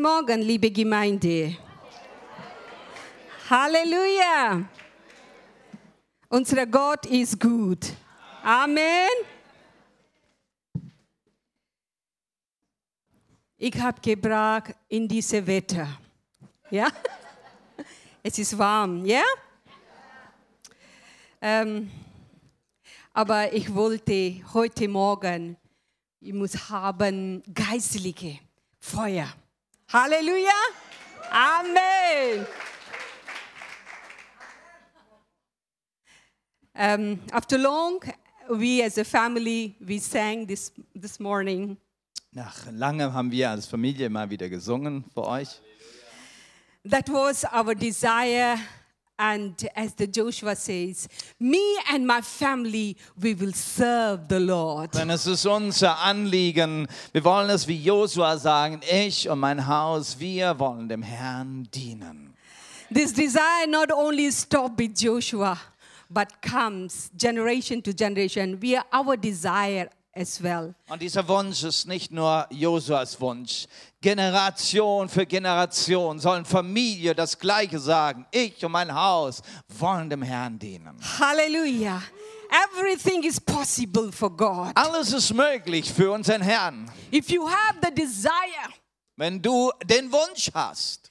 Morgen, liebe Gemeinde. Halleluja. Unser Gott ist gut. Amen. Ich habe gebracht in diese Wetter. Ja? Es ist warm, ja? Ähm, aber ich wollte heute Morgen, ich muss haben geistliche Feuer. Halleluja. Amen. Um, after long, we as a family, we sang this, this morning. Nach langem haben wir als Familie mal wieder gesungen für euch. That was our desire. And as the Joshua says, me and my family, we will serve the Lord. Denn es ist unser Anliegen. Wir wollen es wie Josua sagen, ich und mein Haus, wir wollen dem Herrn dienen. This desire not only stop with Joshua, but comes generation to generation. We are our desire as well. Und dieser Wunsch ist nicht nur Josuas Wunsch. Generation für Generation sollen Familie das Gleiche sagen. Ich und mein Haus wollen dem Herrn dienen. Hallelujah. Everything is possible for God. Alles ist möglich für unseren Herrn. If you have the desire, Wenn du den Wunsch hast,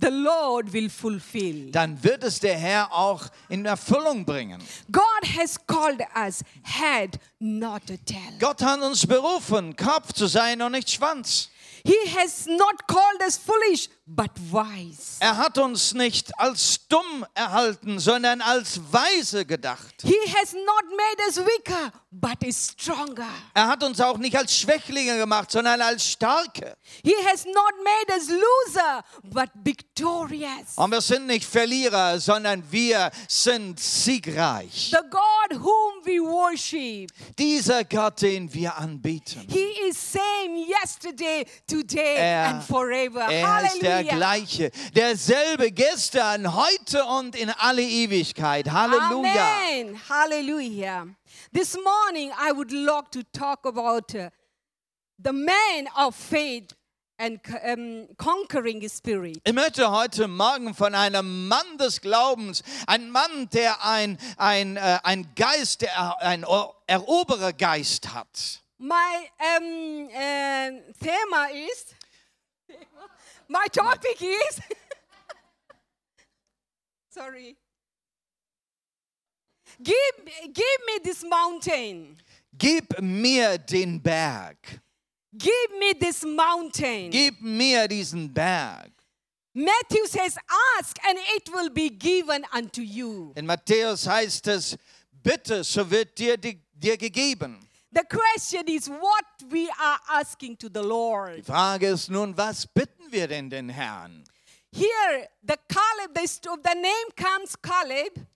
the Lord will fulfill. dann wird es der Herr auch in Erfüllung bringen. God has called us head, not a tail. Gott hat uns berufen, Kopf zu sein und nicht Schwanz. He has not called us foolish, but wise. Er hat uns nicht als dumm erhalten, sondern als weise gedacht. He has not made us weaker, but is stronger. Er hat uns auch nicht als Schwächlinge gemacht, sondern als Starke. He has not made us loser, but victorious. Und wir sind nicht Verlierer, sondern wir sind siegreich. The God whom we worship, Dieser Gott, den wir anbeten, He is same yesterday, today, Er- and forever. er ist der gleiche, derselbe gestern, heute und in alle Ewigkeit. Halleluja. Amen. Hallelujah. This morning, I would like to talk about uh, the man of faith and um, conquering spirit. Ich möchte heute Morgen von einem Mann des Glaubens, ein Mann, der ein, ein, äh, ein Geist, der, ein Eroberergeist hat. My um, uh, thema is, my topic is, sorry. Give, give me this mountain. Gib mir den Berg. Give me this mountain. Gib mir diesen Berg. Matthew says, Ask and it will be given unto you. In Matthäus heißt es, bitte, so wird dir, dir gegeben. The question is what we are asking to the Die Lord. Frage ist nun, was bitten wir denn den Herrn? Here, the Caleb, the, the name comes Caleb.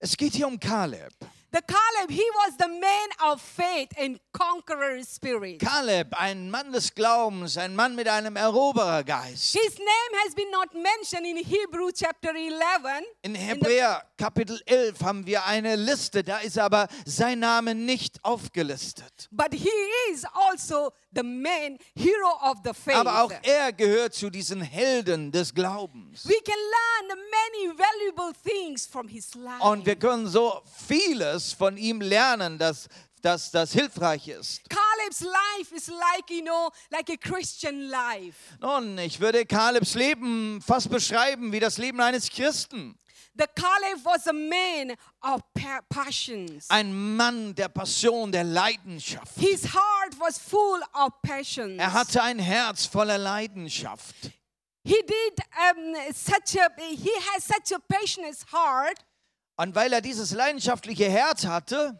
Es geht hier um Kaleb. The Caleb, he was the man of faith and conqueror spirit. Kaleb, ein Mann des Glaubens, ein Mann mit einem Eroberergeist. His name has been not mentioned in Hebrew chapter 11. In Hebräer Kapitel 11 haben wir eine Liste, da ist aber sein Name nicht aufgelistet. But he is also the man, hero of the faith. Aber auch er gehört zu diesen Helden des Glaubens. we can learn many valuable things from his life. Und wir können so vieles von ihm lernen, dass, dass das hilfreich ist. Caleb's life is like, you know, like a Christian life. Nun, ich würde Kalebs Leben fast beschreiben wie das Leben eines Christen. The Caleb was a man of pa- passions. Ein Mann der Passion, der Leidenschaft. His heart was full of passions. Er hatte ein Herz voller Leidenschaft. He did um, such a, he has such a passionate heart. Und weil er dieses leidenschaftliche Herz hatte,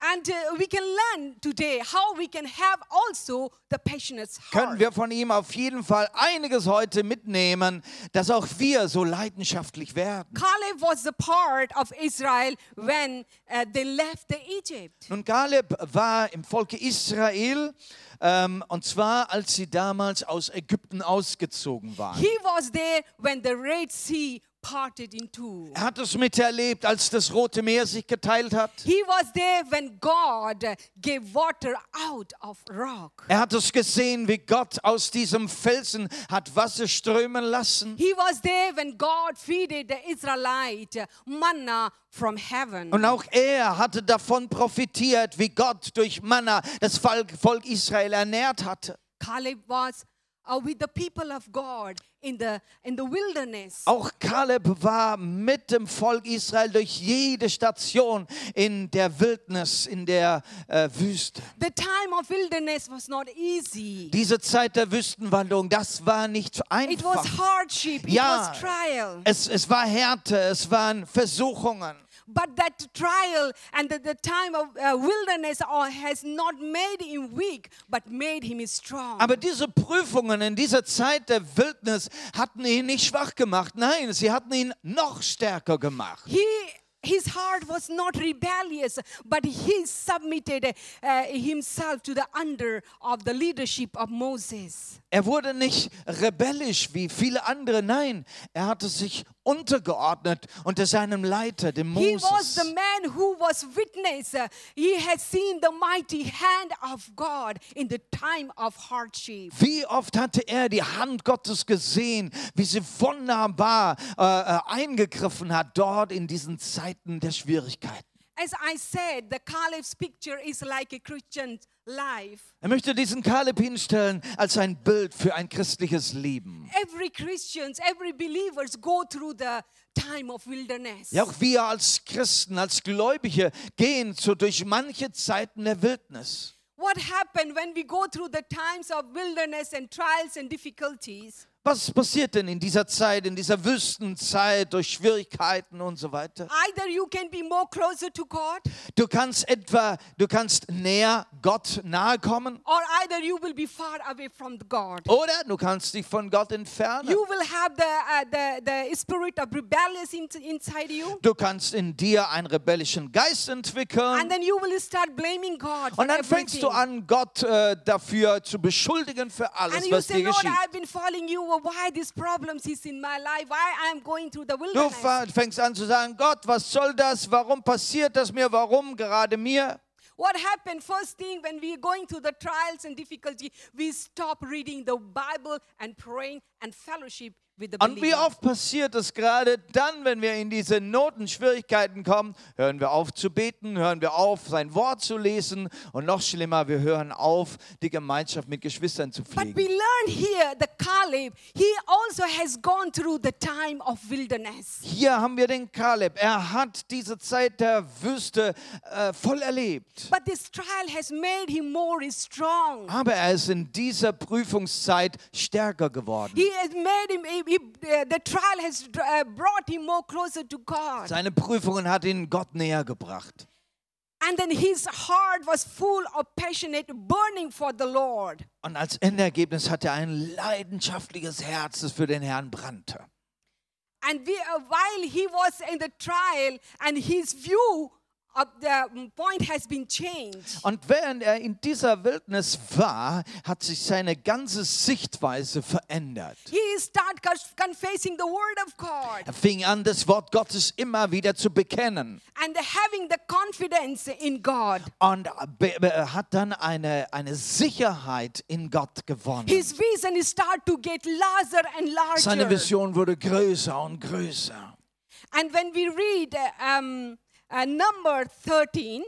And uh, we can learn today how we can have also the passionate können heart. wir von ihm auf jeden Fall einiges heute mitnehmen, dass auch wir so leidenschaftlich werden. Caleb was the part of Israel when uh, they left the Egypt. Nun, Kaleb war im Volke Israel, ähm, und zwar als sie damals aus Ägypten ausgezogen waren. He was there when the Red Sea. Er hat es miterlebt, als das Rote Meer sich geteilt hat. He was there when God gave water out of rock. Er hat es gesehen, wie Gott aus diesem Felsen hat Wasser strömen lassen. He was there when God feeded the Israelite manna from heaven. Und auch er hatte davon profitiert, wie Gott durch Manna das Volk, Volk Israel ernährt hatte. Caleb was uh, with the people of God in the in the wilderness. Auch Kaleb war mit dem Volk Israel durch jede Station in der Wildnis, in der äh, Wüste. The time of wilderness was not easy. Diese Zeit der Wüstenwanderung, das war nicht so It was einfach. hardship. It Ja, was trial. es, es war Härte, es waren Versuchungen. But that trial and the, the time of uh, wilderness has not made him weak, but made him strong. Aber diese Prüfungen in dieser Zeit der Wildnis hatten ihn nicht schwach gemacht. Nein, sie hatten ihn noch stärker gemacht. he his heart was not rebellious, but he submitted uh, himself to the under of the leadership of Moses. Er wurde nicht rebellisch wie viele andere. Nein, er hatte sich untergeordnet unter seinem Leiter, dem He was the Moses. man who was witness. He had seen the mighty hand of God in the time of hardship. Wie oft hatte er die Hand Gottes gesehen, wie sie wunderbar äh, äh, eingegriffen hat dort in diesen Zeiten der Schwierigkeiten. As I said, the Caleb's picture is like a Christian life. Er möchte diesen Kaleb hinstellen als ein Bild für ein christliches Leben. Every Christians, every believers go through the time of wilderness. Ja, auch wir als Christen, als Gläubige gehen so durch manche Zeiten der Wildnis. What happened when we go through the times of wilderness and trials and difficulties? Was passiert denn in dieser Zeit, in dieser Wüstenzeit, durch Schwierigkeiten und so weiter? Either you can be more closer to God, Du kannst etwa, du kannst näher Gott nahe kommen or either you will be far away from God. oder du kannst dich von Gott entfernen. You will have the, uh, the, the spirit of rebellious in, inside you, Du kannst in dir einen rebellischen Geist and entwickeln then you will start blaming God und dann fängst everything. du an, Gott äh, dafür zu beschuldigen für and alles, you was say, dir Lord, geschieht. I've been following you. Why these problems is in my life? Why I'm going through the Du wilderness? fängst an zu sagen, Gott, was soll das? Warum passiert das mir? Warum gerade mir? What happened? First thing, when we're going through the trials and difficulty, we stop reading the Bible and praying and fellowship Und wie oft passiert es gerade dann, wenn wir in diese Noten, Schwierigkeiten kommen, hören wir auf zu beten, hören wir auf, sein Wort zu lesen und noch schlimmer, wir hören auf, die Gemeinschaft mit Geschwistern zu But we pflegen. learn here the Caleb, he also has gone through the time of wilderness. Hier haben wir den Kaleb. Er hat diese Zeit der Wüste äh, voll erlebt. But this trial has made him more strong. Aber er ist in dieser Prüfungszeit stärker geworden. He has made him, uh. Seine Prüfungen hat ihn Gott näher gebracht. And then his heart was full of passionate burning for the Lord. Und als Endergebnis hat er ein leidenschaftliches Herz, das für den Herrn brannte. And we, uh, while he was in the trial, and his view of the point has been changed. Und während er in dieser Wildnis war, hat sich seine ganze Sichtweise verändert. He started cons- confessing the word of God Er fing an, das Wort Gottes immer wieder zu bekennen and having the confidence in God. und hat dann eine, eine Sicherheit in Gott gewonnen. His vision started to get larger and Seine. Vision wurde größer und größer. And when we read uh, um, uh, number 13,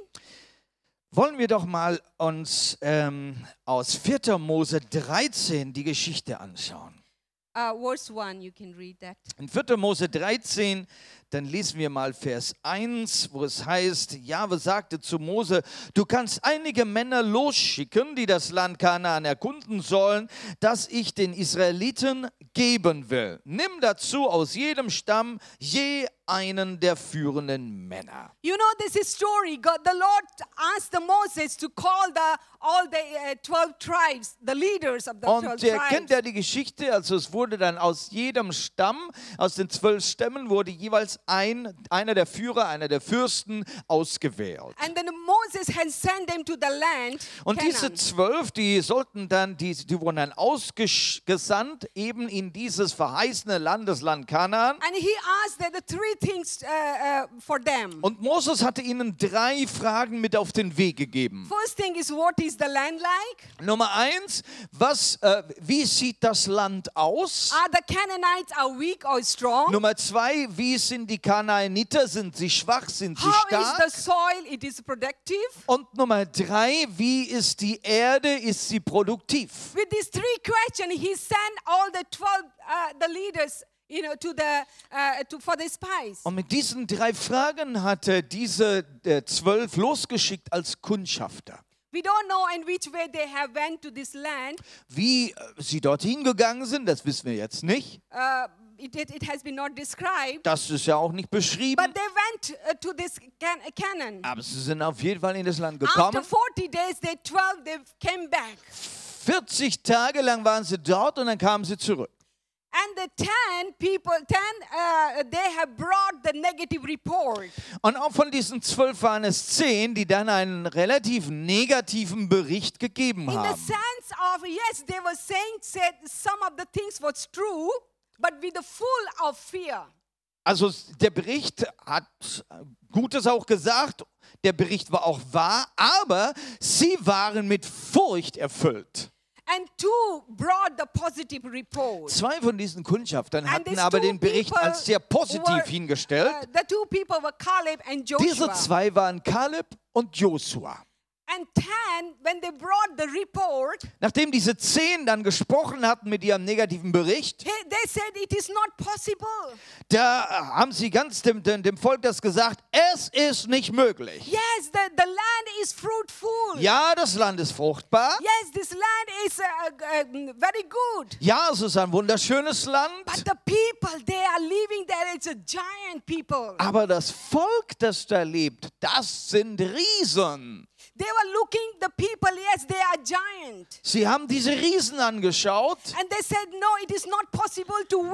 Wollen wir doch mal uns ähm, aus 4. Mose 13 die Geschichte anschauen. uh, verse 1, you can read that. In 4. Mose 13, dann lesen wir mal Vers 1, wo es heißt, Jahwe sagte zu Mose, du kannst einige Männer losschicken, die das Land Kanaan erkunden sollen, das ich den Israeliten geben will. Nimm dazu aus jedem Stamm je einen der führenden Männer. You know this is story. God, the Lord asked the Moses to call the all the uh, twelve tribes, the leaders of the twelve Und ihr kennt tribes. ja die Geschichte, also es wurde dann aus jedem Stamm, aus den zwölf Stämmen, wurde jeweils ein, einer der Führer, einer der Fürsten ausgewählt. And then Moses Moses had sent them to the land, Und diese zwölf, die sollten dann, die, die wurden dann ausgesandt, eben in dieses verheißene Land, das Land Kanaan. And he asked that the three things uh, uh, for them. Und Moses hatte ihnen drei Fragen mit auf den Weg gegeben. First thing is, what is the land like? Nummer eins, was, äh, wie sieht das Land aus? Are the Canaanites are weak or strong? Nummer zwei, wie sind die Kanaaniter? Sind sie schwach? Sind sie How is stark? the soil? It is productive. Und Nummer drei, wie ist die Erde? Ist sie produktiv? With these three questions, he sent all the twelve uh, the leaders, you know, to the uh, to for the spies. Und mit diesen drei Fragen hatte diese äh, zwölf losgeschickt als Kundschafter. We don't know in which way they have went to this land. Wie äh, sie dorthin gegangen sind, das wissen wir jetzt nicht. Uh, it, it, has been not described. Das ist ja auch nicht beschrieben. But they went uh, to this can- Canaan. Aber sie sind auf jeden Fall in das Land After gekommen. 40 days, they 12 they came back. 40 Tage lang waren sie dort und dann kamen sie zurück. And the 10 people, 10, uh, they have brought the negative report. Und auch von diesen zwölf waren es zehn, die dann einen relativ negativen Bericht gegeben In the haben. sense of, yes, they were saying said some of the things was true, but with the full of fear. Also der Bericht hat Gutes auch gesagt, der Bericht war auch wahr, aber sie waren mit Furcht erfüllt. And two brought the positive report. Zwei von diesen Kundschaftern hatten aber den Bericht als sehr positiv were, hingestellt. uh, the two people were Caleb and Diese Joshua. zwei waren Kaleb und Josua. And 10, when they brought the report, Nachdem diese zehn dann gesprochen hatten mit ihrem negativen Bericht, he- they said it is not possible. da haben sie ganz dem, dem, dem Volk das gesagt, es ist nicht möglich. Yes, the, the land is fruitful. Ja, das Land ist fruchtbar. Yes, this land is uh, uh, very good. Ja, es ist ein wunderschönes Land. But the people they are living there, it's a giant people. Aber das Volk, das da lebt, das sind Riesen. They were looking, the people, yes, they are giant. Sie haben diese Riesen angeschaut And they said, no, it is not possible to win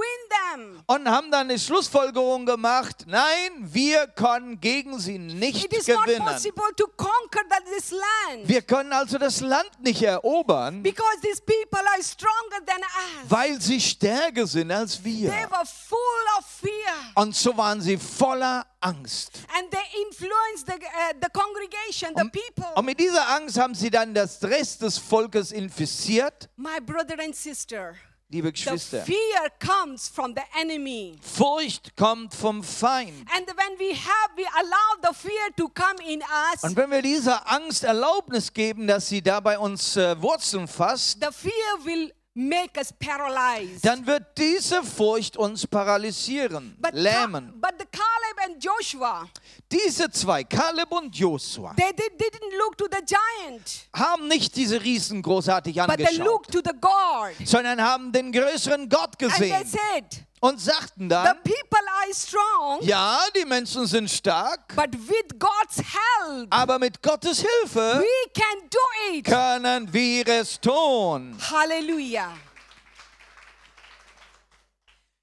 them. und haben dann eine Schlussfolgerung gemacht, nein, wir können gegen sie nicht It is not gewinnen. possible to conquer this land. Wir können also das Land nicht erobern, Because these people are stronger than us. weil sie stärker sind als They wir. were full of fear. Und so waren sie voller Angst. And they influenced the, uh, the congregation, the people. Und mit dieser Angst haben sie dann das Rest des Volkes infiziert. My brother and sister, Liebe the Geschwister, fear comes from the enemy. Furcht kommt vom Feind. And when we have, we allow the fear to come in us, Und wenn wir dieser Angst Erlaubnis geben, dass sie da bei uns äh, Wurzeln fasst, the fear will make us paralyzed. dann wird diese Furcht uns paralysieren, But, lähmen. but the Caleb and Joshua, Diese zwei, Kaleb und Josua, they, they didn't look to the giant, haben nicht diese Riesen großartig but they looked to the God. sondern haben den größeren Gott And they gesehen said, und sagten the dann, people are strong, ja, die Menschen sind stark, but with God's help, aber mit Gottes Hilfe we can do it. können wir es tun. Hallelujah.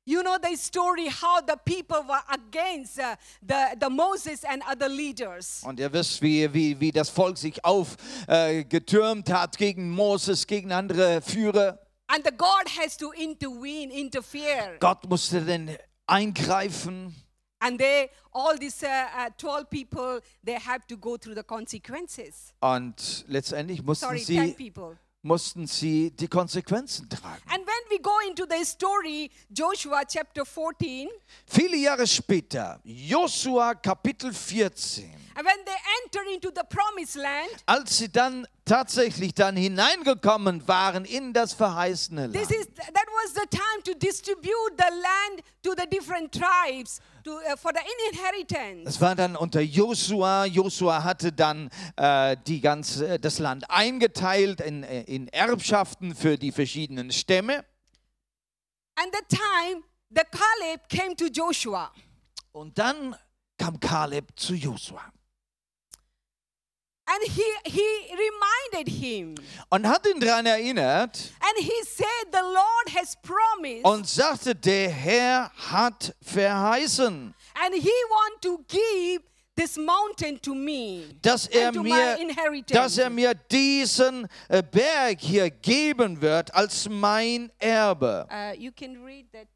You know the story how the people were against uh, the, the Moses and other leaders. Und ihr wisst, wie, wie, wie das Volk sich aufgetürmt äh, hat gegen Moses, gegen andere Führer. And the God has to intervene, interfere. Gott musste dann eingreifen. And they, all these uh, uh, 12 people, they have to go through the consequences. Und letztendlich mussten Sorry, 10 sie, people. mussten sie die Konsequenzen tragen. And when we go into the story, Joshua chapter 14, Viele Jahre später, Josua Kapitel 14, and when they enter into the promised land, als sie dann tatsächlich dann hineingekommen waren in das verheißene This Land. is that was the time to distribute the land to the different tribes to, uh, for the inheritance. Es war dann unter Josua. Josua hatte dann äh, die ganze, das Land eingeteilt in, äh, in Erbschaften für die verschiedenen Stämme. And the time the Caleb came to Joshua, Und dann kam Kaleb zu Josua and he he reminded him, und hat ihn daran erinnert and he said, "The Lord has promised, und sagte, der Herr hat verheißen. and He want to give this mountain to me dass er to mir, my inheritance. dass er mir diesen äh, Berg hier geben wird als mein Erbe. Uh, you can read that.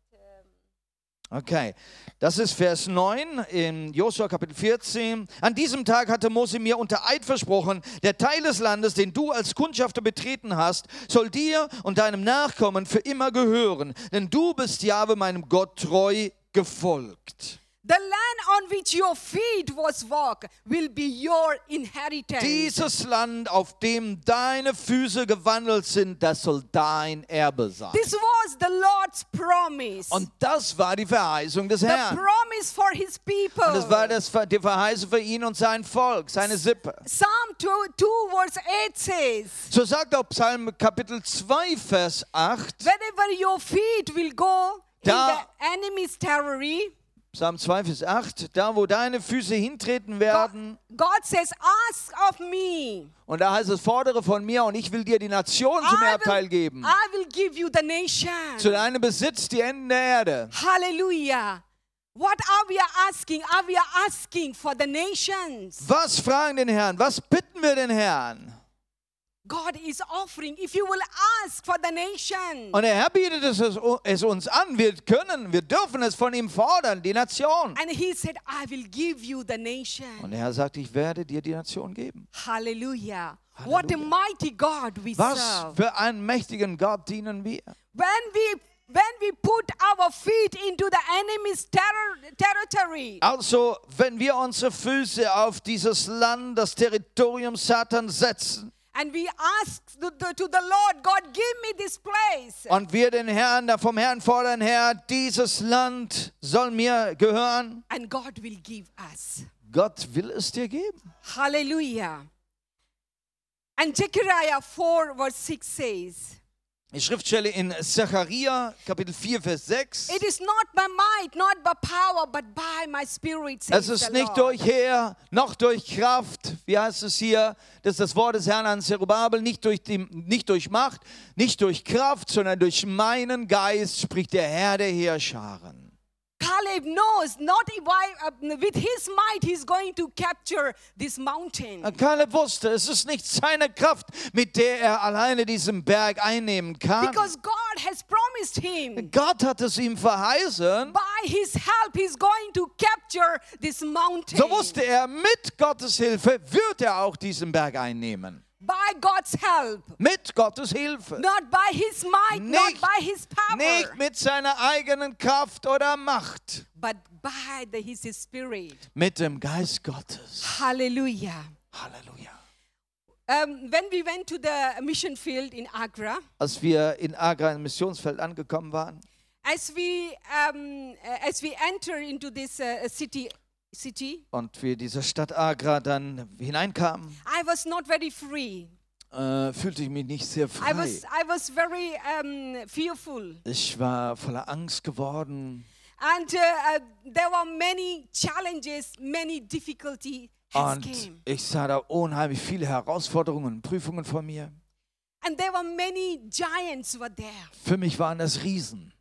Okay, das ist Vers 9 in Josua Kapitel 14. An diesem Tag hatte Mose mir unter Eid versprochen, der Teil des Landes, den du als Kundschafter betreten hast, soll dir und deinem Nachkommen für immer gehören, denn du bist Jahwe meinem Gott treu gefolgt. The land on which your feet was walk will be your inheritance. Dieses Land, auf dem deine Füße gewandelt sind, das soll dein Erbe sein. This was the Lord's promise. Und das war die Verheißung des the Herrn. promise for his people. Und das war das, die Verheißung für ihn und sein Volk, seine Sippe. Psalm 2, 2 verse 8 says, So sagt auch Psalm Kapitel 2, Vers 8. Wherever your feet will go in Da- the enemy's territory, Psalm 2, Vers 8. Da, wo deine Füße hintreten werden. God says, Ask of me. Und da heißt es, fordere von mir und ich will dir die Nation zum Erbteil geben. I will give you the nation. Zu deinem Besitz die Enden der Erde. Hallelujah. What are we asking? Are we asking for the nations? Was fragen den Herrn? Was bitten wir den Herrn? God is offering. If you will ask for the nation, Und Herr bietet es, es uns an. Wir können, wir dürfen es von ihm fordern, die Nation. and He said, I will give you the nation. Und Herr sagt, ich werde dir die Nation geben. Hallelujah. What a mighty God we Was serve. für einen mächtigen Gott dienen wir? When we when we put our feet into the enemy's terror, territory, Also, wenn wir unsere Füße auf dieses Land, das Territorium Satans setzen and we ask to the, Lord, God, give me this place. und wir den Herrn, vom Herrn fordern, Herr, dieses Land soll mir gehören, And God will give us. Gott will es dir geben. Hallelujah. And Zechariah 4, verse 6 says, Schriftstelle in Zechariah, Kapitel 4, Vers 6. It is not by might, not by power, but by my spirit, Es ist nicht durch Heer, noch durch Kraft. Wie heißt es hier? Das ist das Wort des Herrn an Zerubabel. Nicht durch, die, nicht durch Macht, nicht durch Kraft, sondern durch meinen Geist spricht der Herr der Heerscharen. Caleb knows not I, uh, with his might he's going to capture this mountain. Kaleb wusste, es ist nicht seine Kraft, mit der er alleine diesen Berg einnehmen kann. Because God has promised him Gott hat es ihm verheißen. by his help he's going to capture this mountain. So wusste er, mit Gottes Hilfe wird er auch diesen Berg einnehmen. By God's help. Mit Gottes Hilfe. Not by his might, not Nicht- by his power, Nicht mit seiner eigenen Kraft oder Macht. but by the, his spirit. Mit dem Geist Gottes. Hallelujah. Halleluja. Um, when we went to the mission field in Agra, Als wir in Agra im Missionsfeld angekommen waren, as we um, as we enter into this uh, city city, und wir dieser Stadt Agra dann hineinkamen, I was not very free. äh, fühlte ich mich nicht sehr I frei. was I was very um, fearful, Ich war voller Angst geworden. and uh, uh, there were many challenges, many difficulty has Und came, ich sah da unheimlich viele Herausforderungen und Prüfungen vor mir. and there were many giants were there. Für mich waren das Riesen.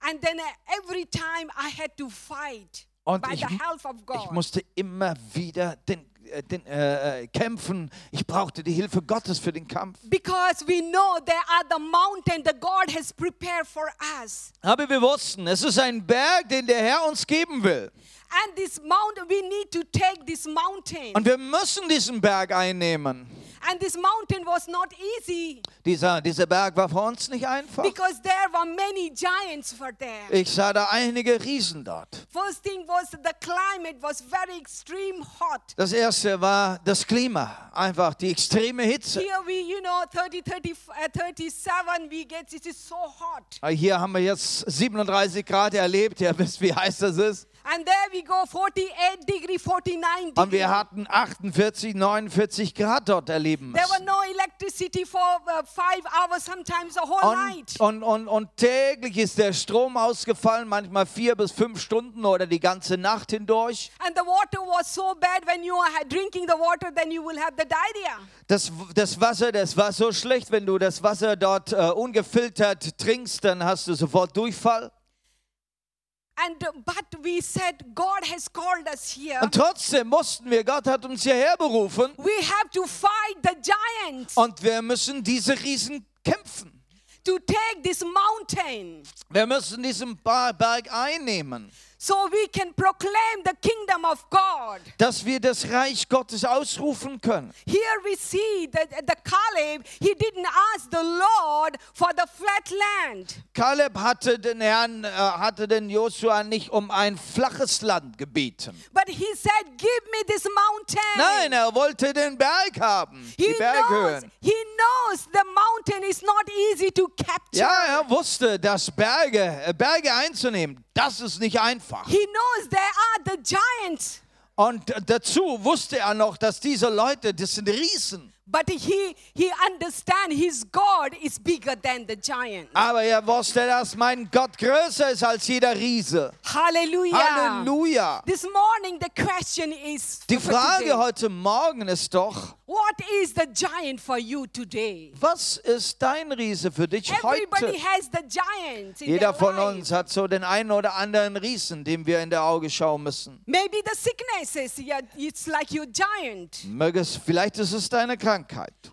And then uh, every time I had to fight Und ich, ich musste immer wieder den, äh, den, äh, äh, kämpfen. Ich brauchte die Hilfe Gottes für den Kampf. Because we know there are the mountain that God has prepared for us. Aber wir wussten, es ist ein Berg, den der Herr uns geben will. And this mountain, we need to take this mountain. Und wir müssen diesen Berg einnehmen. And this mountain was not easy Dieser, dieser Berg war für uns nicht einfach. because there were many giants were there. Ich sah da einige Riesen dort. First thing was the climate was very extreme hot. Das erste war das Klima, einfach die extreme Hitze. Here we, you know, 30, 30, uh, 37, we get, it is so hot. Hier haben wir jetzt 37 Grad erlebt. Ihr wisst, wie heiß das ist. And there we go, 48 degree, 49 Und wir degree. hatten 48, 49 Grad dort erleben There müssen. no electricity for uh, five hours, sometimes the whole night. Und, und, und, und täglich ist der Strom ausgefallen, manchmal vier bis fünf Stunden oder die ganze Nacht hindurch. And the water was so bad when you are drinking the water, then you will have the diarrhea. Das, das Wasser, das war so schlecht, wenn du das Wasser dort äh, ungefiltert trinkst, dann hast du sofort Durchfall. Und trotzdem mussten wir, Gott hat uns hierher berufen. We have to fight the giants und wir müssen diese Riesen kämpfen. to take this mountain. Wir müssen diesen Berg einnehmen, so we can proclaim the kingdom of God. dass wir das Reich Gottes ausrufen können. Here we see that the Caleb, he didn't ask the Lord for the flat land. Kaleb hatte den Herrn, äh, hatte den Josua nicht um ein flaches Land gebeten. But he said, Give me this mountain. Nein, er wollte den Berg haben, he die knows, Berghöhen. he knows the mountain is not easy to capture. Ja, er wusste, dass Berge, äh, Berge einzunehmen, das ist nicht einfach. He knows there are the giants. Und dazu wusste er noch, dass diese Leute, das sind Riesen. But he he understand his God is bigger than the giant. Aber er wusste, dass mein Gott größer ist als jeder Riese. Hallelujah. Halleluja. This morning the question is Die Frage heute Morgen ist doch, what is the giant for you today? was ist dein Riese für dich Everybody heute? has the giants in Jeder their von life. uns hat so den einen oder anderen Riesen, dem wir in der Auge schauen müssen. Maybe the sicknesses, yeah, it's like your giant. Möge es, vielleicht ist es deine Krankheit.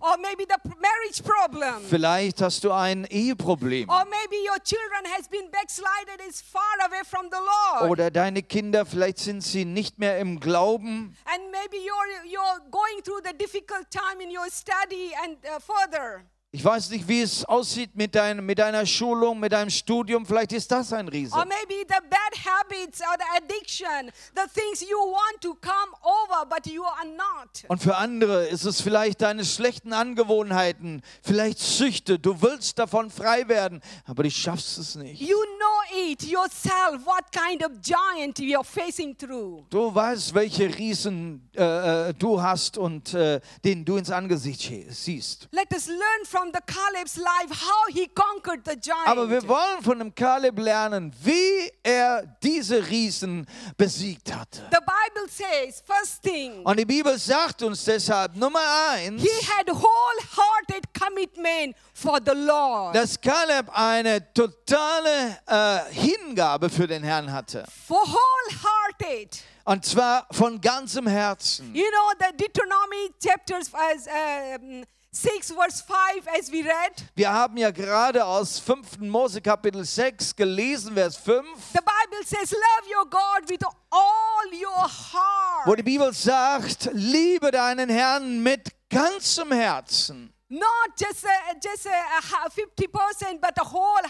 Or maybe the p- marriage problem. Vielleicht hast du ein Eheproblem. Or maybe your children has been backslided, is far away from the Lord. Oder deine Kinder, vielleicht sind sie nicht mehr im Glauben. and maybe you're, you're going through the difficult time in your study and uh, further. Ich weiß nicht, wie es aussieht mit, dein, mit deiner Schulung, mit deinem Studium. Vielleicht ist das ein Riese. Or maybe the bad habits or the addiction, the things you want to come over, but you are not. Und für andere ist es vielleicht deine schlechten Angewohnheiten, vielleicht Süchte. Du willst davon frei werden, aber du schaffst es nicht. You know it yourself, what kind of giant you're facing through. Du weißt, welche Riesen äh, äh, du hast und äh, denen du ins Angesicht siehst. Let us learn from the Caleb's life how he conquered the giant. Aber wir wollen von dem Kaleb lernen, wie er diese Riesen besiegt hatte. the Bible says, first thing, Und die Bibel sagt uns deshalb, Nummer eins, he had wholehearted commitment for the Lord. dass Kaleb eine totale äh, Hingabe für den Herrn hatte. for wholehearted. Und zwar von ganzem Herzen. You know the Deuteronomy chapters as, um, 6 verse 5 as we read. Wir haben ja gerade aus 5. Mose Kapitel 6 gelesen, Vers 5, The Bible says, Love your God with all your heart. wo die Bibel sagt, liebe deinen Herrn mit ganzem Herzen. Not just a, just a, a 50%, but a whole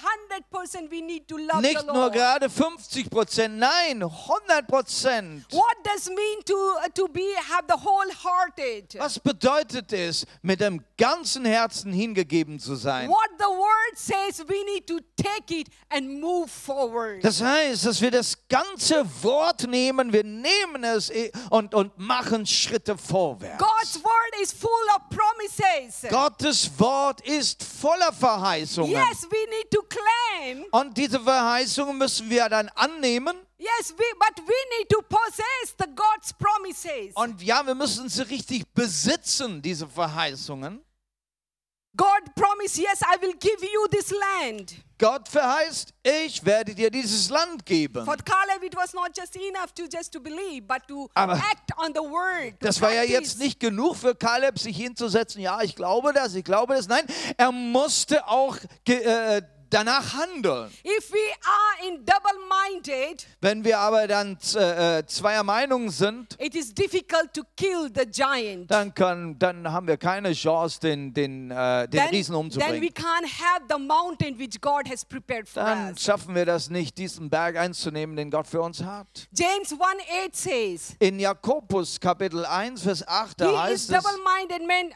100% we need to love Nicht nur gerade 50 Prozent, nein, 100 Prozent. What does mean to, to be have the wholehearted? Was bedeutet es, mit dem ganzen Herzen hingegeben zu sein? What the word says, we need to take it and move forward. Das heißt, dass wir das ganze Wort nehmen, wir nehmen es und, und machen Schritte vorwärts. God's word is full of promises. Gottes Wort ist voller Verheißungen. Yes, we need to claim. Und diese Verheißungen müssen wir dann annehmen. Yes, we, but we need to possess the God's promises. Und ja, wir müssen sie richtig besitzen, diese Verheißungen. God promised, yes, I will give you this land. Gott verheißt, ich werde dir dieses Land geben. For Caleb, it was not just enough to just to believe, but to Aber act on the word. Das war ja jetzt nicht genug für Kaleb, sich hinzusetzen. Ja, ich glaube das, ich glaube das. Nein, er musste auch äh, danach handeln. If we are in double-minded, Wenn wir aber dann äh, zweier Meinung sind, it is difficult to kill the giant. dann, kann, dann haben wir keine Chance, den, den, äh, den Then, Riesen umzubringen. can't have the mountain which God has prepared for Dann us. schaffen wir das nicht, diesen Berg einzunehmen, den Gott für uns hat. James 1:8 says, In Jakobus Kapitel 1, Vers 8, da heißt es, double-minded man,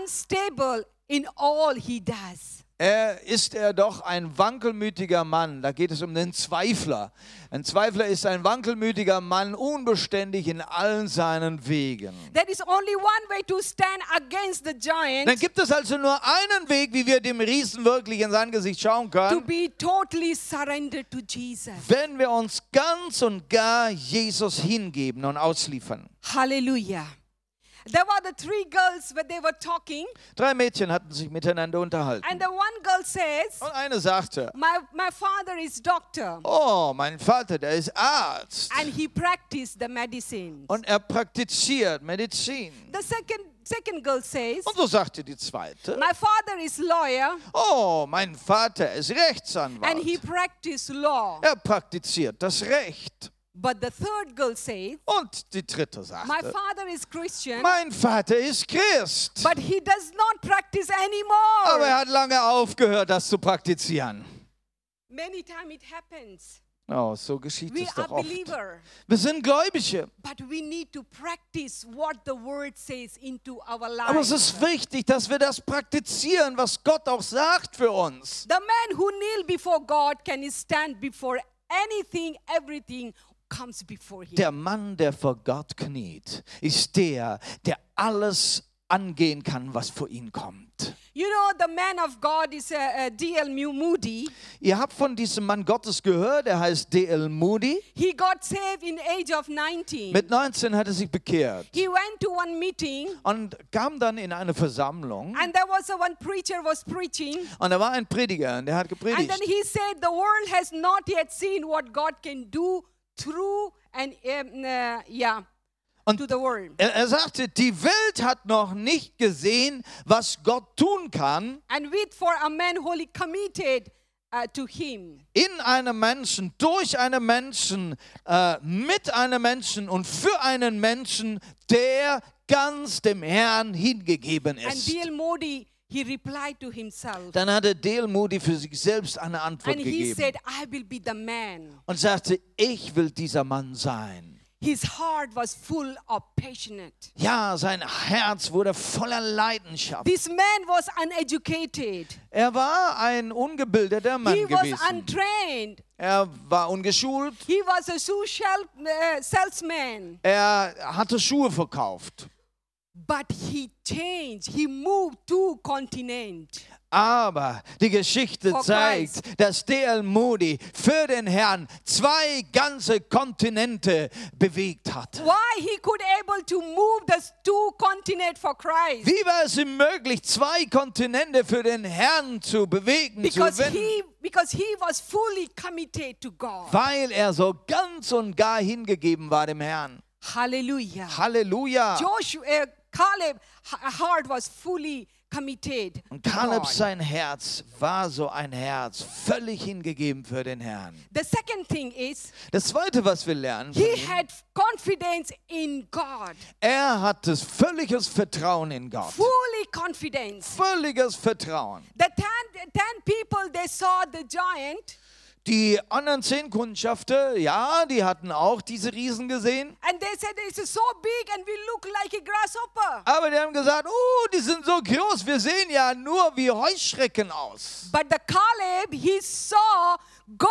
unstable in all he does. Er ist er doch ein wankelmütiger Mann. Da geht es um den Zweifler. Ein Zweifler ist ein wankelmütiger Mann, unbeständig in allen seinen Wegen. There is only one way to stand against the Dann gibt es also nur einen Weg, wie wir dem Riesen wirklich in sein Gesicht schauen to können, be totally surrendered to Jesus. wenn wir uns ganz und gar Jesus hingeben und ausliefern. Hallelujah. There were the three girls where they were talking, Drei Mädchen hatten sich miteinander unterhalten. and the one girl says, Und eine sagte, My, my father is doctor, oh, mein Vater, der ist Arzt. and he practiced the medicine. Und er praktiziert Medizin. The second, second girl says, Und so sagte die zweite, My father is lawyer, oh, mein Vater ist and he Rechtsanwalt. practiced law. Er praktiziert das Recht. But the third girl says, Und die dritte My sagte, father is Christian, mein Vater ist Christ. but he does not practice Aber anymore. er hat lange aufgehört, das zu praktizieren. Many times it happens. Oh, so geschieht We es are doch oft. believer, Wir sind Gläubige. but we need to practice what the word says into our Aber es lives. ist wichtig, dass wir das praktizieren, was Gott auch sagt für uns. The man who kneel before God can stand before anything, everything. Der Mann, der vor Gott kniet, ist der, der alles angehen kann, was vor ihn kommt. You know, the man of God is uh, uh, D.L. Moody. Ihr habt von diesem Mann Gottes gehört, er heißt D.L. Moody. He got saved in age of 19. Mit 19 hat er sich bekehrt He went to one meeting, und kam dann in eine Versammlung. and there was a one preacher was preaching, Und da war ein Prediger und der hat and gepredigt. then he said, "The world has not yet seen what God can do through and um, uh, yeah, Und to the world." er, er sagte, die Welt hat noch nicht gesehen, was Gott tun kann And with for a man wholly committed uh, to Him. in einem Menschen, durch einen Menschen, äh, mit einem Menschen und für einen Menschen, der ganz dem Herrn hingegeben And ist. D.L. He replied to himself, Dann hatte Dale Moody für sich selbst eine Antwort and he gegeben said, "I will be the man." und sagte, ich will dieser Mann sein. His heart was full of passionate. Ja, sein Herz wurde voller Leidenschaft. This man was uneducated. Er war ein ungebildeter Mann He was gewesen. untrained. Er war ungeschult. He was a shoe uh, salesman. Er hatte Schuhe verkauft. But he changed. He moved to continent. Aber die Geschichte For zeigt, dass D.L. Moody für den Herrn zwei ganze Kontinente bewegt hat. Why he could able to move the two continent for Christ? Wie war es ihm möglich, zwei Kontinente für den Herrn zu bewegen, zu Because wenden? he because he was fully committed to God. Weil er so ganz und gar hingegeben war dem Herrn. Hallelujah. Halleluja. Joshua, Caleb heart was fully committed. Und God. sein Herz war so ein Herz, völlig hingegeben für den Herrn. The second thing is Das Zweite, was wir lernen, he ihm, had confidence in God. er hatte völliges Vertrauen in Gott. Fully confidence. Völliges Vertrauen. The ten, ten people they saw the giant Die anderen zehn Kundschafter, ja, die hatten auch diese Riesen gesehen. so like. Aber die haben gesagt, oh, die sind so groß, wir sehen ja nur wie Heuschrecken aus. But the Caleb he saw God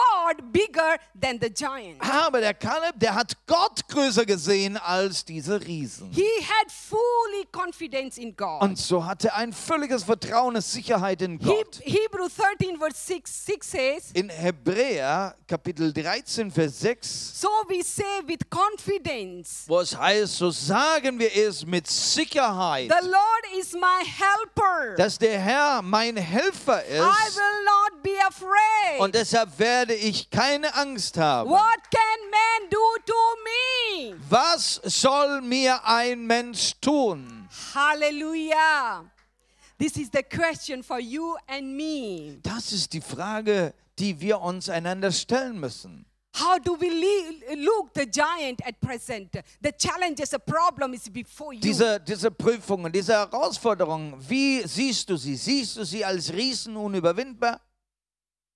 bigger than the giant. Aber der Kaleb, der hat Gott größer gesehen als diese Riesen. He had fully confidence in God. Und so hatte er ein völliges Vertrauen und Sicherheit in He, Gott. Hebrew 13 verse 6, 6 says, In Hebräer Kapitel 13, Vers 6, So we say with confidence, wo es heißt, so sagen wir es mit Sicherheit, The Lord is my helper. dass der Herr mein Helfer I ist will not be afraid. und deshalb werde ich keine Angst haben. What can man do to me? Was soll mir ein Mensch tun? Hallelujah. This is the question for you and me. Das ist die Frage, die wir uns einander stellen müssen. How do we look the giant at present? The challenges, the problem is before you. Diese, diese Prüfungen, diese Herausforderungen, wie siehst du sie? Siehst du sie als Riesen unüberwindbar?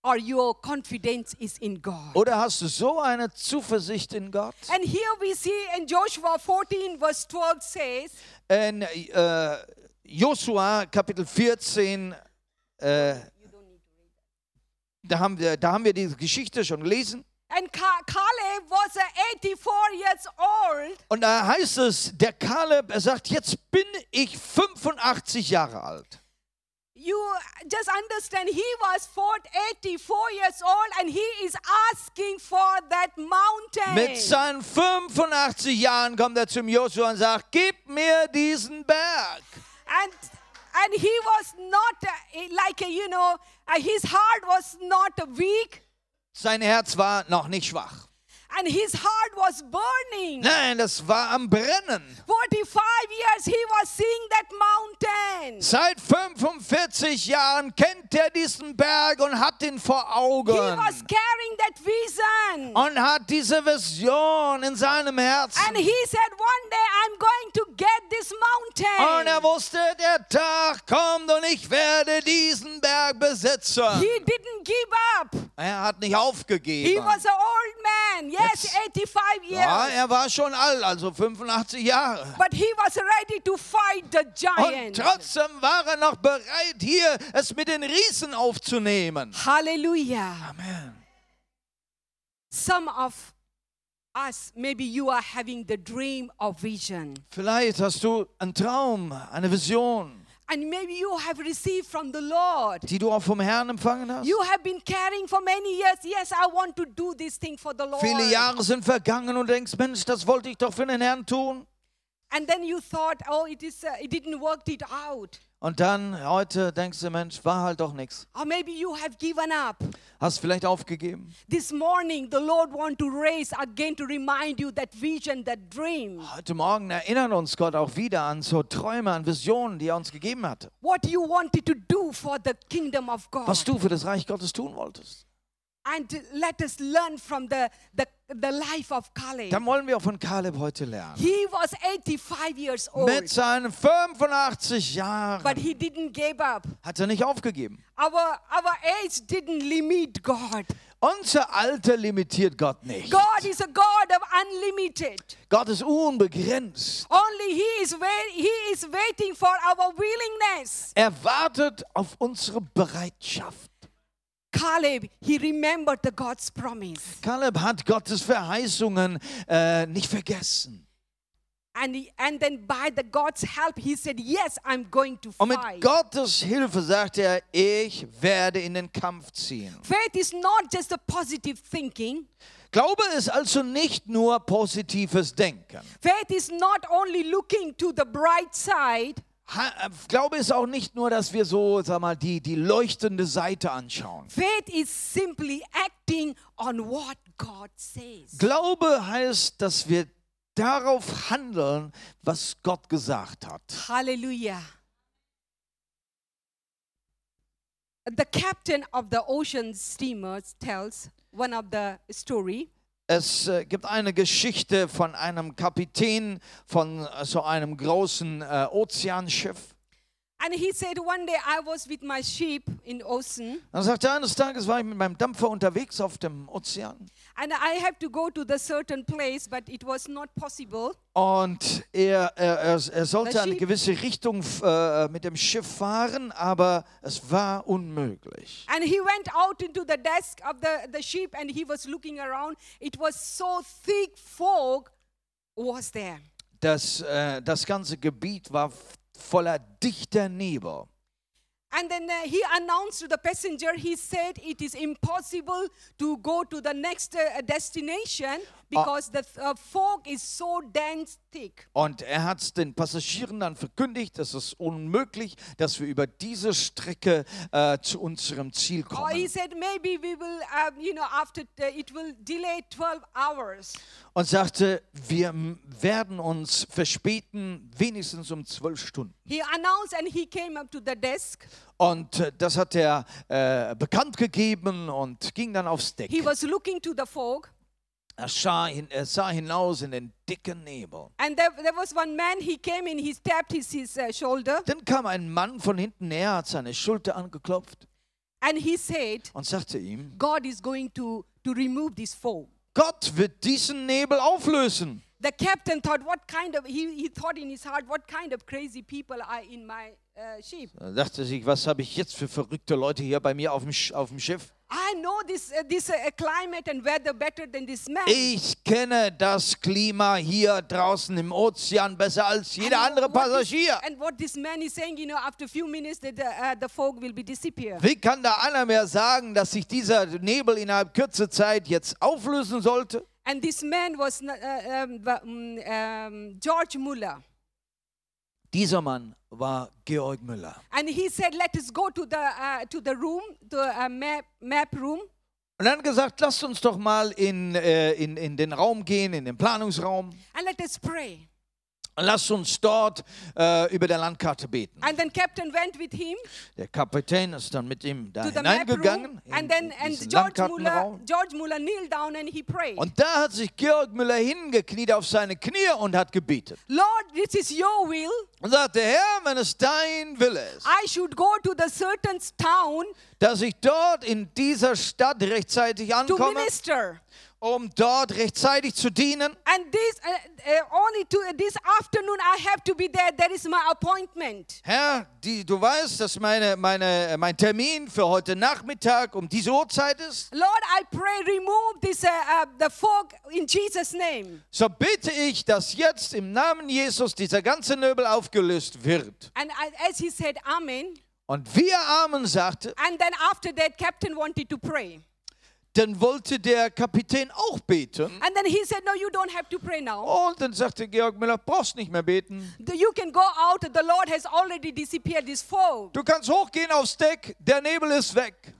Or your confidence is in God. Oder hast du so eine Zuversicht in Gott? And here we see in Joshua 14, verse 12 says, In äh, Josua Kapitel 14, äh, da, haben wir, da haben wir diese Geschichte schon gelesen. and Ca- Caleb was uh, 84 years old, Und da heißt es, der Kaleb, er sagt, jetzt bin ich 85 Jahre alt. You just understand he was 84 years old and he is asking for that mountain. Mit seinen 85 Jahren kommt er zum Josua und sagt, gib mir diesen Berg. and and he was not uh, like uh, you know uh, his heart was not weak Sein Herz war noch nicht schwach. And his heart was burning. Nein, das war am Brennen. 45 years he was seeing that mountain. Seit 45 Jahren kennt er diesen Berg und hat ihn vor He Augen. was carrying that vision. Und hat diese Vision in seinem And Herzen. he said, One day I'm going to get this Und er mountain. wusste, der Tag kommt und ich werde diesen Berg besitzen. He didn't give up. Er hat nicht He aufgegeben. was an old man. Yes, Jetzt- 85 Ja, years. er war schon alt, also 85 Jahre. But he was ready to fight the Und giant. trotzdem war er noch bereit, hier es mit den Riesen aufzunehmen. Hallelujah. Amen. Some of us, maybe you are having the dream of vision. Vielleicht hast du einen Traum, eine Vision, And maybe you have received from the Lord. die du auch vom Herrn empfangen hast. You have been carrying for many years. Yes, I want to do this thing for the Lord. Viele Jahre sind vergangen und denkst, Mensch, das wollte ich doch für den Herrn tun. And then you thought, oh, it is. Uh, it didn't work it out. Und dann heute denkst du, Mensch, war halt doch nichts. Or maybe you have given up. Hast vielleicht aufgegeben. This morning, the Lord want to raise again to remind you that vision, that dream. Heute Morgen erinnert uns Gott auch wieder an so Träume, an Visionen, die er uns gegeben hatte. What you wanted to do for the kingdom of God. Was du für das Reich Gottes tun wolltest. And let us learn from the, the, the life of Caleb. Dann wollen wir von Kaleb heute lernen. He was 85 years old, Mit seinen 85 Jahren but he didn't give up. hat er nicht aufgegeben. Our, our age didn't limit God. Unser Alter limitiert Gott nicht. God is a God of unlimited. Gott ist unbegrenzt. Only He is, he is waiting for our willingness. Er wartet auf unsere Bereitschaft. Caleb, he remembered the God's promise. Kaleb hat Gottes Verheißungen äh, nicht vergessen. And, he, and then by the God's help, he said, Yes, I'm going to Und mit. Gottes Hilfe sagt er, ich werde in den Kampf ziehen. Faith is not just a positive thinking. Glaube ist also nicht nur positives Denken. Faith is not only looking to the bright side, Glaube ist auch nicht nur, dass wir so, sag mal, die, die leuchtende Seite anschauen. faith is simply acting on what God says. Glaube heißt, dass wir darauf handeln, was Gott gesagt hat. Hallelujah. The captain of the ocean steamers tells one of the story. Es äh, gibt eine Geschichte von einem Kapitän von äh, so einem großen äh, Ozeanschiff. And he said, One day I was with my sheep in ocean, Dann sagt er, eines Tages war ich mit meinem Dampfer unterwegs auf dem Ozean and I have to go to the certain place, but it was not possible. und er, er, er, er sollte eine gewisse Richtung äh, mit dem Schiff fahren, aber es war unmöglich. And he went out into the desk of the, the sheep and he was looking around. It was so thick fog was there. Das, äh, das ganze Gebiet war voller dichter Nebel. And then uh, he announced to the passenger, he said, it is impossible to go to the next uh, destination because the uh, fog is so dense thick. Und er hat den Passagieren dann verkündigt, es ist unmöglich, dass wir über diese Strecke äh, zu unserem Ziel Or he kommen. said, maybe we will, you know, after it will delay 12 hours. Und sagte, wir werden uns verspäten, wenigstens um zwölf Stunden. He announced and he came up to the desk. Und äh, das hat er äh, bekannt gegeben und ging dann aufs Deck. He was looking to the fog. Er sah, hin, er sah hinaus in den dicken Nebel. And there, there was one man, he came in, he tapped his, his uh, shoulder, Dann kam ein Mann von hinten näher, hat seine Schulter angeklopft and he said, und sagte ihm, God is going to, to remove this fog. Gott wird diesen Nebel auflösen. The captain thought, what kind of, he, he thought in his heart, what kind of crazy people are in my uh, ship? Da dachte sich, was habe ich jetzt für verrückte Leute hier bei mir auf dem, auf dem Schiff? I know this, uh, this uh, climate and weather better than this man. Ich kenne das Klima hier draußen im Ozean besser als jeder And andere what this- Passagier. and what this man is saying, you know, after a few minutes, the, the, uh, the fog will be disappear. Wie kann da einer mehr sagen, dass sich dieser Nebel innerhalb kürzer Zeit jetzt auflösen sollte? And this man was uh, um, um, George Muller. Dieser Mann war Georg Müller. And he said, let us go to the, uh, to the room, the uh, map, map room. Und er hat gesagt, lasst uns doch mal in, äh, in, in den Raum gehen, in den Planungsraum. and let us pray. Und lasst uns dort äh, über der Landkarte beten. And then captain went with him Der Kapitän ist dann mit ihm da to hineingegangen in, And then in and diesen George Muller, Landkartenraum. George Muller kneeled down and he prayed. Und da hat sich Georg Müller hingekniet auf seine Knie und hat gebetet. Lord, this is your will. Und sagte, Herr, wenn es dein Wille ist, I should go to the certain town dass ich dort in dieser Stadt rechtzeitig to ankomme, minister. Um dort rechtzeitig zu dienen. And this uh, uh, only to this afternoon I have to be there. That is my appointment. Herr, die, du weißt, dass meine, meine, mein Termin für heute Nachmittag um diese Uhrzeit ist. Lord, I pray, remove this uh, uh, the fog in Jesus' name. So bitte ich, dass jetzt im Namen Jesus dieser ganze Nebel aufgelöst wird. And as he said, Amen. Und wie er Amen sagte, And then after that, captain wanted to pray. Dann wollte der Kapitän auch beten. And then he said, No, you don't have to pray now. Und dann sagte Georg Müller, brauchst nicht mehr beten. The- You can go out. The Lord has already disappeared this fog. Du kannst hochgehen aufs Deck, der Nebel ist weg.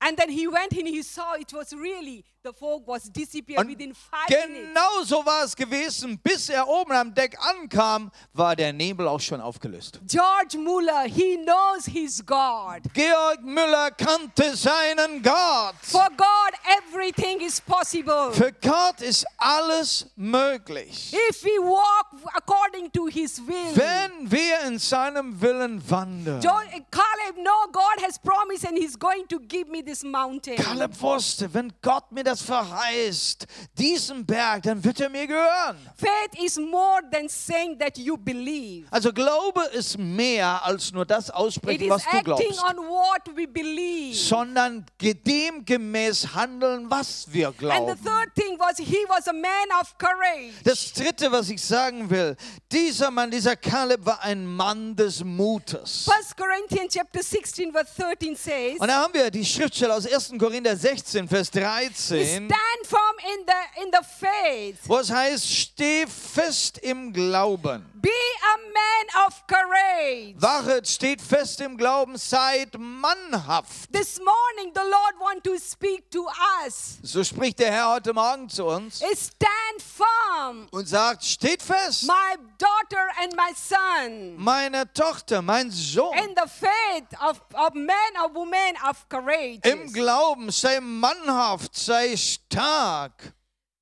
And then he went and he saw it was really, the fog was disappeared Und within five minutes. genau so war es gewesen. Bis er oben am Deck ankam, war der Nebel auch schon aufgelöst. George Muller, he knows his God. Georg Müller kannte seinen Gott. For God, everything is possible. Für Gott ist alles möglich. If we walk according to his will. Wenn wir in seinem Willen wandern. Jo- Caleb, no, God has promised and he's going to give me this mountain. Kaleb wusste, wenn Gott mir das verheißt, diesen Berg, dann wird er mir gehören. Faith is more than saying that you believe. Also Glaube ist mehr als nur das aussprechen, was du acting glaubst, on what we believe. sondern dem gemäß handeln, was wir And the glauben. third thing was he was a man of courage. Das dritte, was ich sagen will, dieser Mann, dieser Kaleb war ein Mann des Mutes. 1 Corinthians chapter 16 verse 13 says, Und da haben wir die Schriftstelle aus 1. Korinther 16, Vers 13, stand firm in the in the faith. wo es heißt, steh fest im Glauben. Be a man of courage. Wachet, steht fest im Glauben, seid mannhaft. This morning the Lord want to speak to us. So spricht der Herr heute Morgen zu uns Stand firm, und sagt, steht fest, my daughter and my son. meine Tochter, mein Sohn, In the faith of, of man or woman of courage. im Glauben, sei mannhaft, sei stark.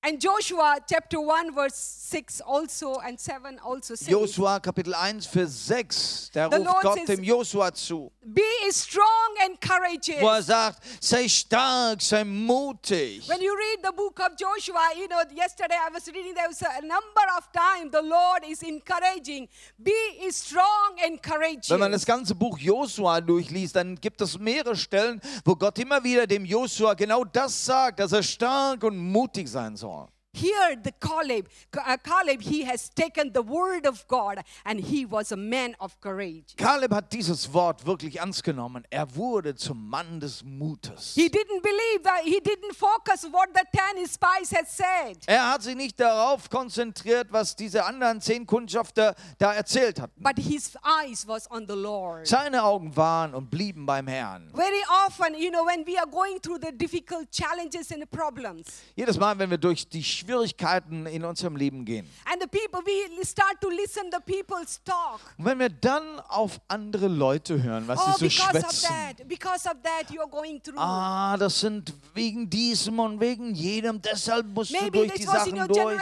And Joshua chapter 1 verse 6 also and 7 also says, Josua Kapitel 1, Vers 6, da The ruft Lord Gott says- dem Josua zu, Be strong and courageous. wo er sagt, sei stark, sei mutig. When you read the book of Joshua, you know, yesterday I was reading there was a number of times the Lord is encouraging, be strong and courageous. Wenn man das ganze Buch Josua durchliest, dann gibt es mehrere Stellen, wo Gott immer wieder dem Josua genau das sagt, dass er stark und mutig sein soll. Here, the Caleb, uh, Caleb, he has taken the word of God and he was a man of courage. Kaleb hat dieses Wort wirklich ernst genommen. Er wurde zum Mann des Mutes. He didn't believe that, he didn't focus what the ten spies had said. Er hat sich nicht darauf konzentriert, was diese anderen zehn Kundschafter da erzählt hatten. But his eyes was on the Lord. Seine Augen waren und blieben beim Herrn. Very often, you know, when we are going through the difficult challenges and problems, Jedes Mal, wenn wir durch die Schwierigkeiten in unserem Leben gehen. and the people, we start to listen the people's talk. Und wenn wir dann auf andere Leute hören, was Oh, sie so schwätzen. that, because of that, you are going through. Ah, das sind wegen diesem und wegen jedem, deshalb musst du Maybe durch this die Sachen your durch.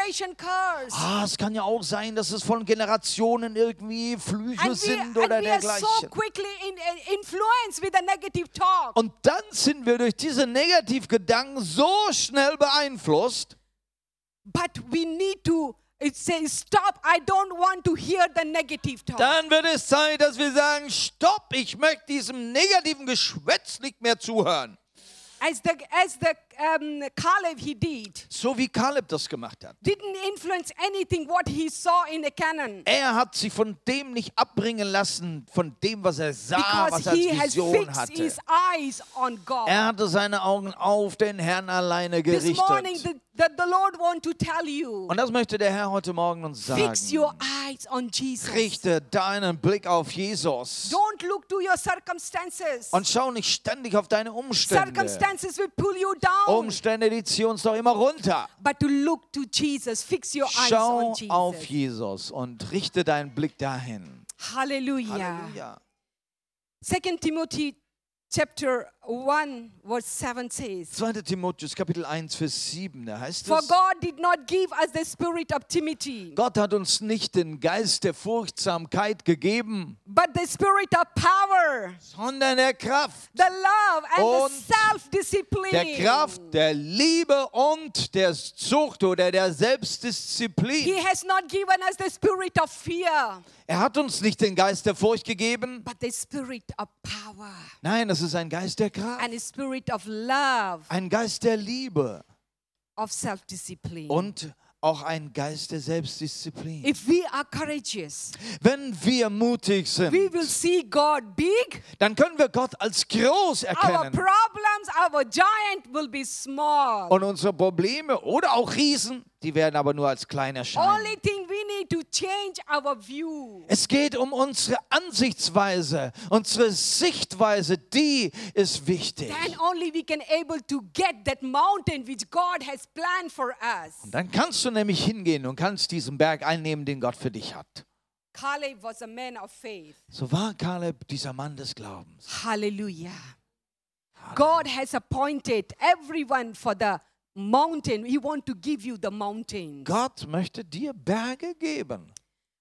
Ah, es kann ja auch sein, dass es von Generationen irgendwie Flüche and sind oder we so dergleichen. quickly in, influenced with the negative talk. Und dann sind wir durch diese Negativgedanken so schnell beeinflusst, But we need to it says, Stop, I don't want to hear the negative talk. dann wird es Zeit, dass wir sagen, stopp, ich möchte diesem negativen Geschwätz nicht mehr zuhören. as the as the um, Caleb he did, So wie Kaleb das gemacht hat. didn't influence anything what he saw in the Canaan. Er hat sich von dem nicht abbringen lassen, von dem, was er sah, was Because er he als has Vision fixed hatte. his eyes on God. Er hatte seine Augen auf den Herrn alleine This morning, gerichtet. the, the, the Lord want to tell you, Und das möchte der Herr heute Morgen uns fix your sagen. eyes on Jesus. Richte deinen Blick auf Jesus. Don't look to your circumstances. Und schau nicht ständig auf deine Umstände. Circumstances will pull you down. Umstände, die ziehen uns doch immer runter. But to look to Jesus, fix your eyes Schau auf Jesus und richte deinen Blick dahin. Hallelujah. Halleluja. Second Timothy chapter 1 verse 7 says, 2. Timotheus Kapitel 1 Vers 7, da heißt For es, God did not give us the spirit of timidity, Gott hat uns nicht den Geist der Furchtsamkeit gegeben, but the spirit of power, sondern der Kraft, the love and Und the self-discipline. der Kraft, der Liebe und der Zucht oder der Selbstdisziplin. He has not given us the spirit of fear, Er hat uns nicht den Geist der Furcht gegeben, but the spirit of power nein, es ist ein Geist der Kraft, and a spirit of love, ein Geist der Liebe of self-discipline. und auch ein Geist der Selbstdisziplin. If we are courageous, Wenn wir mutig we will sind, see God big. dann können wir Gott als groß Our erkennen. problems, our giant will be small. Und unsere Probleme oder auch Riesen, die werden aber nur als klein erscheinen. Es geht um unsere Ansichtsweise, unsere Sichtweise, die ist wichtig. Us. Dann kannst du nämlich hingehen und kannst diesen Berg einnehmen, den Gott für dich hat. Caleb was a man of faith. So war Kaleb dieser Mann des Glaubens. Hallelujah. God has appointed everyone for the mountain. He want to give you the mountain. Gott möchte dir Berge geben.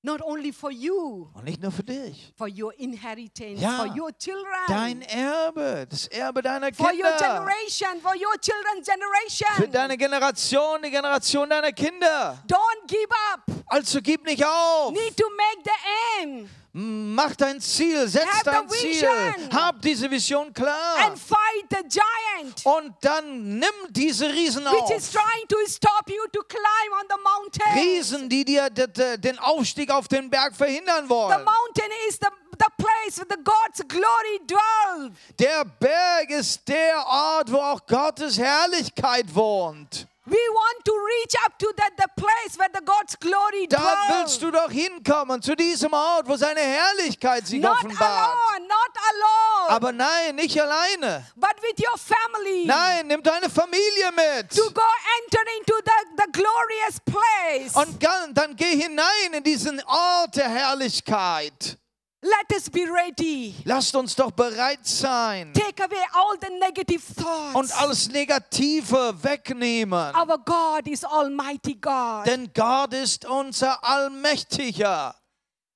Not only for you, Und nicht nur für dich. for your inheritance, Ja, for your children, Dein Erbe, das Erbe deiner for your Kinder. generation, for your children's Für generation. deine Generation, die Generation deiner Kinder. Don't give up. Also gib nicht auf. Need to make the aim Mach dein Ziel, setz dein Ziel. Hab diese Vision klar. and fight the giant Und dann nimm diese Riesen auf. trying to stop you to climb on the mountain. Riesen, die dir den Aufstieg auf den Berg verhindern The wollen. mountain is the, the place where the God's glory dwells. Der Berg ist der Ort, wo auch Gottes Herrlichkeit wohnt. We want to reach up to that the place where the God's glory Da willst du doch hinkommen, zu diesem Ort, wo seine Herrlichkeit sich not offenbart. alone, not alone, Aber nein, nicht alleine. but with your family. Nein, nimm deine Familie mit. To go enter into the, the glorious place. Und dann geh hinein in diesen Ort der Herrlichkeit. Let us be ready. Lasst uns doch bereit sein Take away all the negative thoughts. und alles Negative wegnehmen. Our God is Almighty God. Denn Gott ist unser Allmächtiger.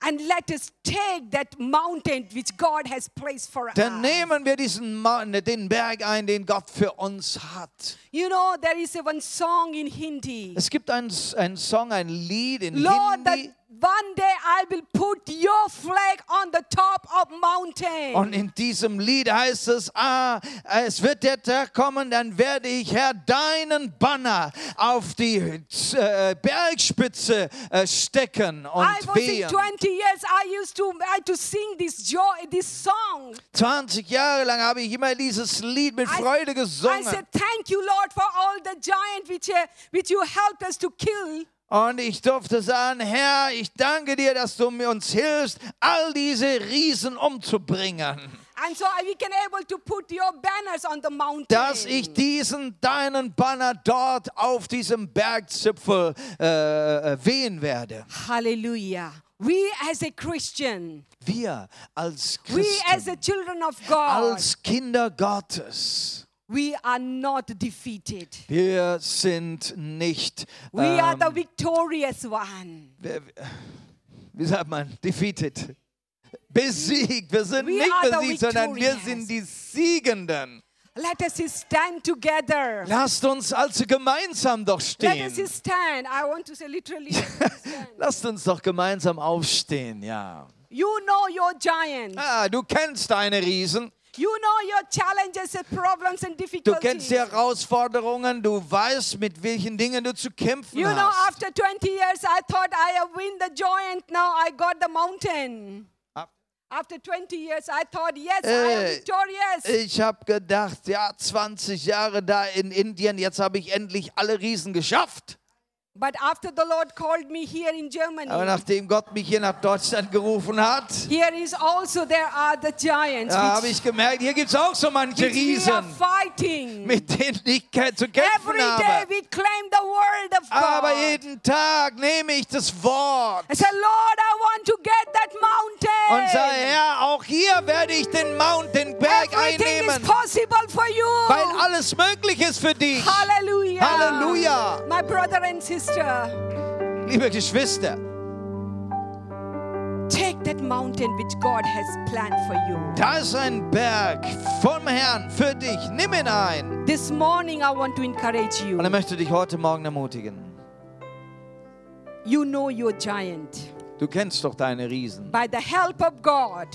and let us take that mountain which God has placed for Dann us. nehmen wir diesen den Berg ein, den Gott für uns hat. You know, there is one song in Hindi. Es gibt einen ein Song, ein Lied in Lord, Hindi. One day I will put your flag on the top of mountain. Und in diesem Lied heißt es, ah, es wird der Tag kommen, dann werde ich, Herr, deinen Banner auf die äh, Bergspitze äh, stecken I und was in wehen. 20 years. I used to I to sing this joy, this song. 20 Jahre lang habe ich immer dieses Lied mit I- Freude I gesungen. said, "Thank you, Lord, for all the giant which uh, which you helped us to kill." Und ich durfte sagen, Herr, ich danke dir, dass du mir uns hilfst, all diese Riesen umzubringen. And so we can able to put your banners on the mountain. Dass ich diesen, deinen Banner dort auf diesem Bergzipfel äh, äh, wehen werde. Hallelujah. We as a Christian, Wir als we as Christen, children of God, als Kinder Gottes, we are not defeated. wir sind nicht, We are the ähm, victorious one. wir- wie sagt man, defeated. Besiegt. Wir sind We nicht besiegt, sondern wir sind die Siegenden. Let us stand together. Lasst uns also gemeinsam doch Let stehen. us stand. I want to say literally. let. Lasst uns doch gemeinsam aufstehen, ja. you know your giant. Ah, du kennst deine Riesen. You know your challenges and problems and Du difficulties. kennst die Herausforderungen, du weißt, mit welchen Dingen du zu kämpfen You know, hast. after 20 years, I thought I have win the giant. Now I got the mountain. After 20 years, I thought, yes, I am Äh, victorious. Ich habe gedacht, ja, 20 Jahre da in Indien, jetzt habe ich endlich alle Riesen geschafft. But after the Lord called me here in Germany, Aber nachdem Gott mich hier nach Deutschland gerufen hat, here is also there are the giants da habe ich gemerkt, hier gibt es auch so manche which we are Riesen, fighting. mit denen ich zu kämpfen Every day habe. we claim the word of Aber God. jeden Tag nehme ich das Wort I said, Lord, I want to get that mountain. und sage, Herr, auch hier werde ich den Mount, den Berg Everything is einnehmen, possible for you. Alles möglich ist für dich. Hallelujah. Halleluja. My brother and sister, Liebe Geschwister, take that mountain which God has planned for you. da ist ein Berg vom Herrn für dich. Nimm ihn ein. This morning, I want to encourage you. Und er möchte dich heute Morgen ermutigen. You know your giant. Du kennst doch deine Riesen. By the help of God,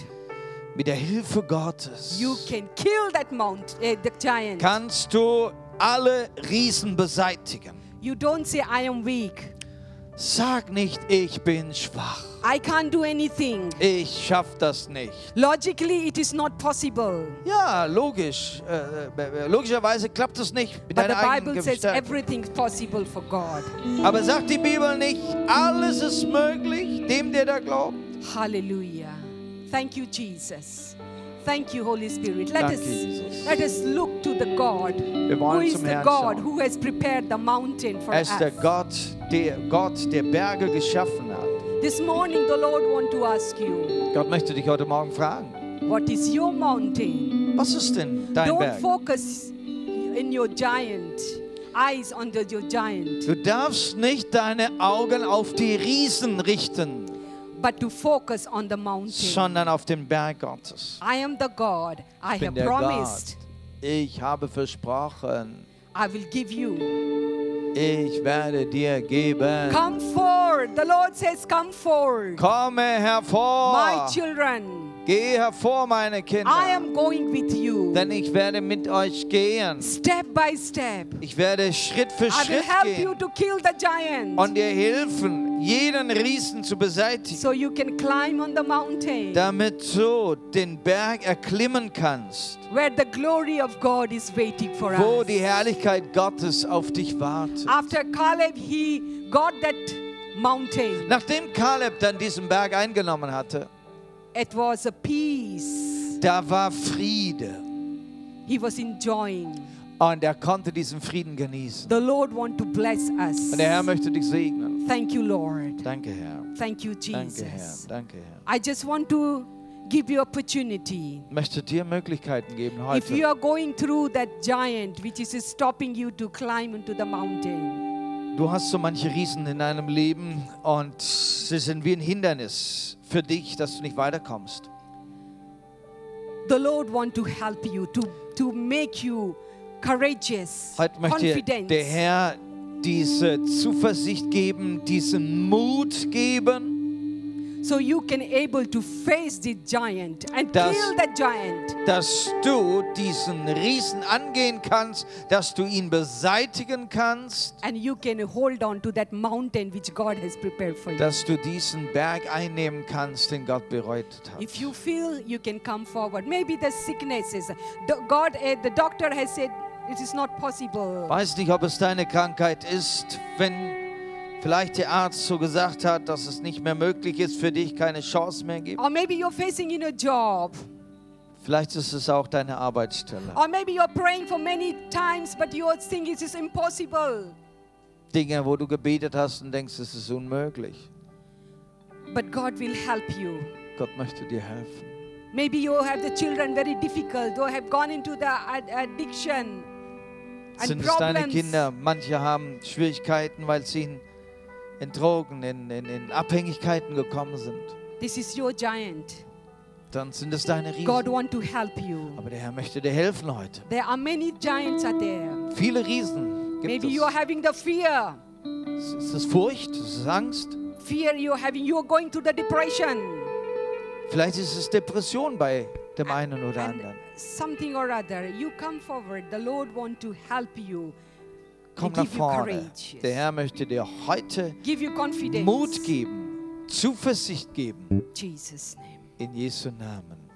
Mit der Hilfe Gottes you can kill that mount, uh, the giant. kannst du alle Riesen beseitigen. You don't say, I am weak. Sag nicht, ich bin schwach. I can't do anything. Ich schaff das nicht. Logically, it is not possible. Ja, logisch. Äh, äh, logischerweise klappt es nicht mit But the deiner eigenen Bible says Stärke. everything is possible for God. Aber sagt die Bibel nicht, alles ist möglich, dem der da glaubt? Hallelujah. Thank you, Jesus. Thank you, Holy Spirit. Let Danke, us Jesus. let us look to the God who is the Herrn God schauen. who has prepared the mountain for Er ist der us. Gott, der Gott, der Berge geschaffen hat. This morning, the Lord want to ask you, Gott möchte dich heute Morgen fragen, what is your mountain? was ist denn dein Don't Berg? focus in your giant, eyes on the, your giant, Du darfst nicht deine Augen auf die Riesen richten, but to focus on the mountain. sondern auf den Berg Gottes. I am the God. I Ich bin have der Gott. promised. Ich habe versprochen, I will give you. ich werde dir geben. Come forward. The Lord says, Come forward. Komme My hervor. children, Geh hervor, meine I Kinder. am going with you. Denn ich werde mit euch gehen. Step by step. Ich werde Schritt für I will Schritt help you gehen to kill the giant und dir helfen, jeden Riesen zu beseitigen, so you can climb on the mountain damit du den Berg erklimmen kannst, where the glory of God is waiting for wo us. die Herrlichkeit Gottes auf dich wartet. After Caleb, he got that mountain. Nachdem Kaleb dann diesen Berg eingenommen hatte, It was a peace. da war Friede He was enjoying. Und er konnte diesen Frieden genießen. The Lord want to bless us. Und der Herr möchte dich segnen. Thank you, Lord. Danke, Herr. Thank you, Danke, Herr. Jesus. Danke, Herr. I just want to give you opportunity. Ich möchte dir Möglichkeiten geben If you heute. are going through that giant which is stopping you to climb into the mountain, Du hast so manche Riesen in deinem Leben und sie sind wie ein Hindernis für dich, dass du nicht weiterkommst. the Lord want to help you to, to make you courageous, Heute möchte dir confident. der Herr diese Zuversicht geben, diesen Mut geben, so you can able to face the giant and Das- kill the giant. dass du diesen Riesen angehen kannst, dass du ihn beseitigen kannst, And you can hold on to that mountain which God has prepared for you. dass du diesen Berg einnehmen kannst, den Gott bereitet hat. If you feel you can come forward, maybe the sicknesses, the, God, uh, the doctor has said it is not possible. Weiß nicht, ob es deine Krankheit ist, wenn vielleicht der Arzt so gesagt hat, dass es nicht mehr möglich ist, für dich keine Chance mehr gibt. Or maybe you're facing in a job. Vielleicht ist es auch deine Arbeitsstelle. Or maybe you're praying for many times, but you think it is impossible. Dinge, wo du gebetet hast und denkst, es ist unmöglich. But God will help you. Gott möchte dir helfen. Maybe you have the children very difficult, or have gone into the ad- addiction Sind es deine. Kinder? Manche haben Schwierigkeiten, weil sie in, in Drogen, in, in, in Abhängigkeiten gekommen sind. This is your giant. Dann sind es deine God Riesen. want to help you. Aber der Herr möchte dir helfen heute. There are many giants are there. Viele Riesen gibt Maybe you are es. having the fear. Ist es Furcht? Ist es Angst? Fear you're having. You are going through the depression. Vielleicht ist es Depression bei dem einen oder And anderen. Something or other, you come forward. The Lord want to help you. Komm nach vorne. Der Herr möchte dir heute. Mut geben, Zuversicht geben. In Jesu Namen.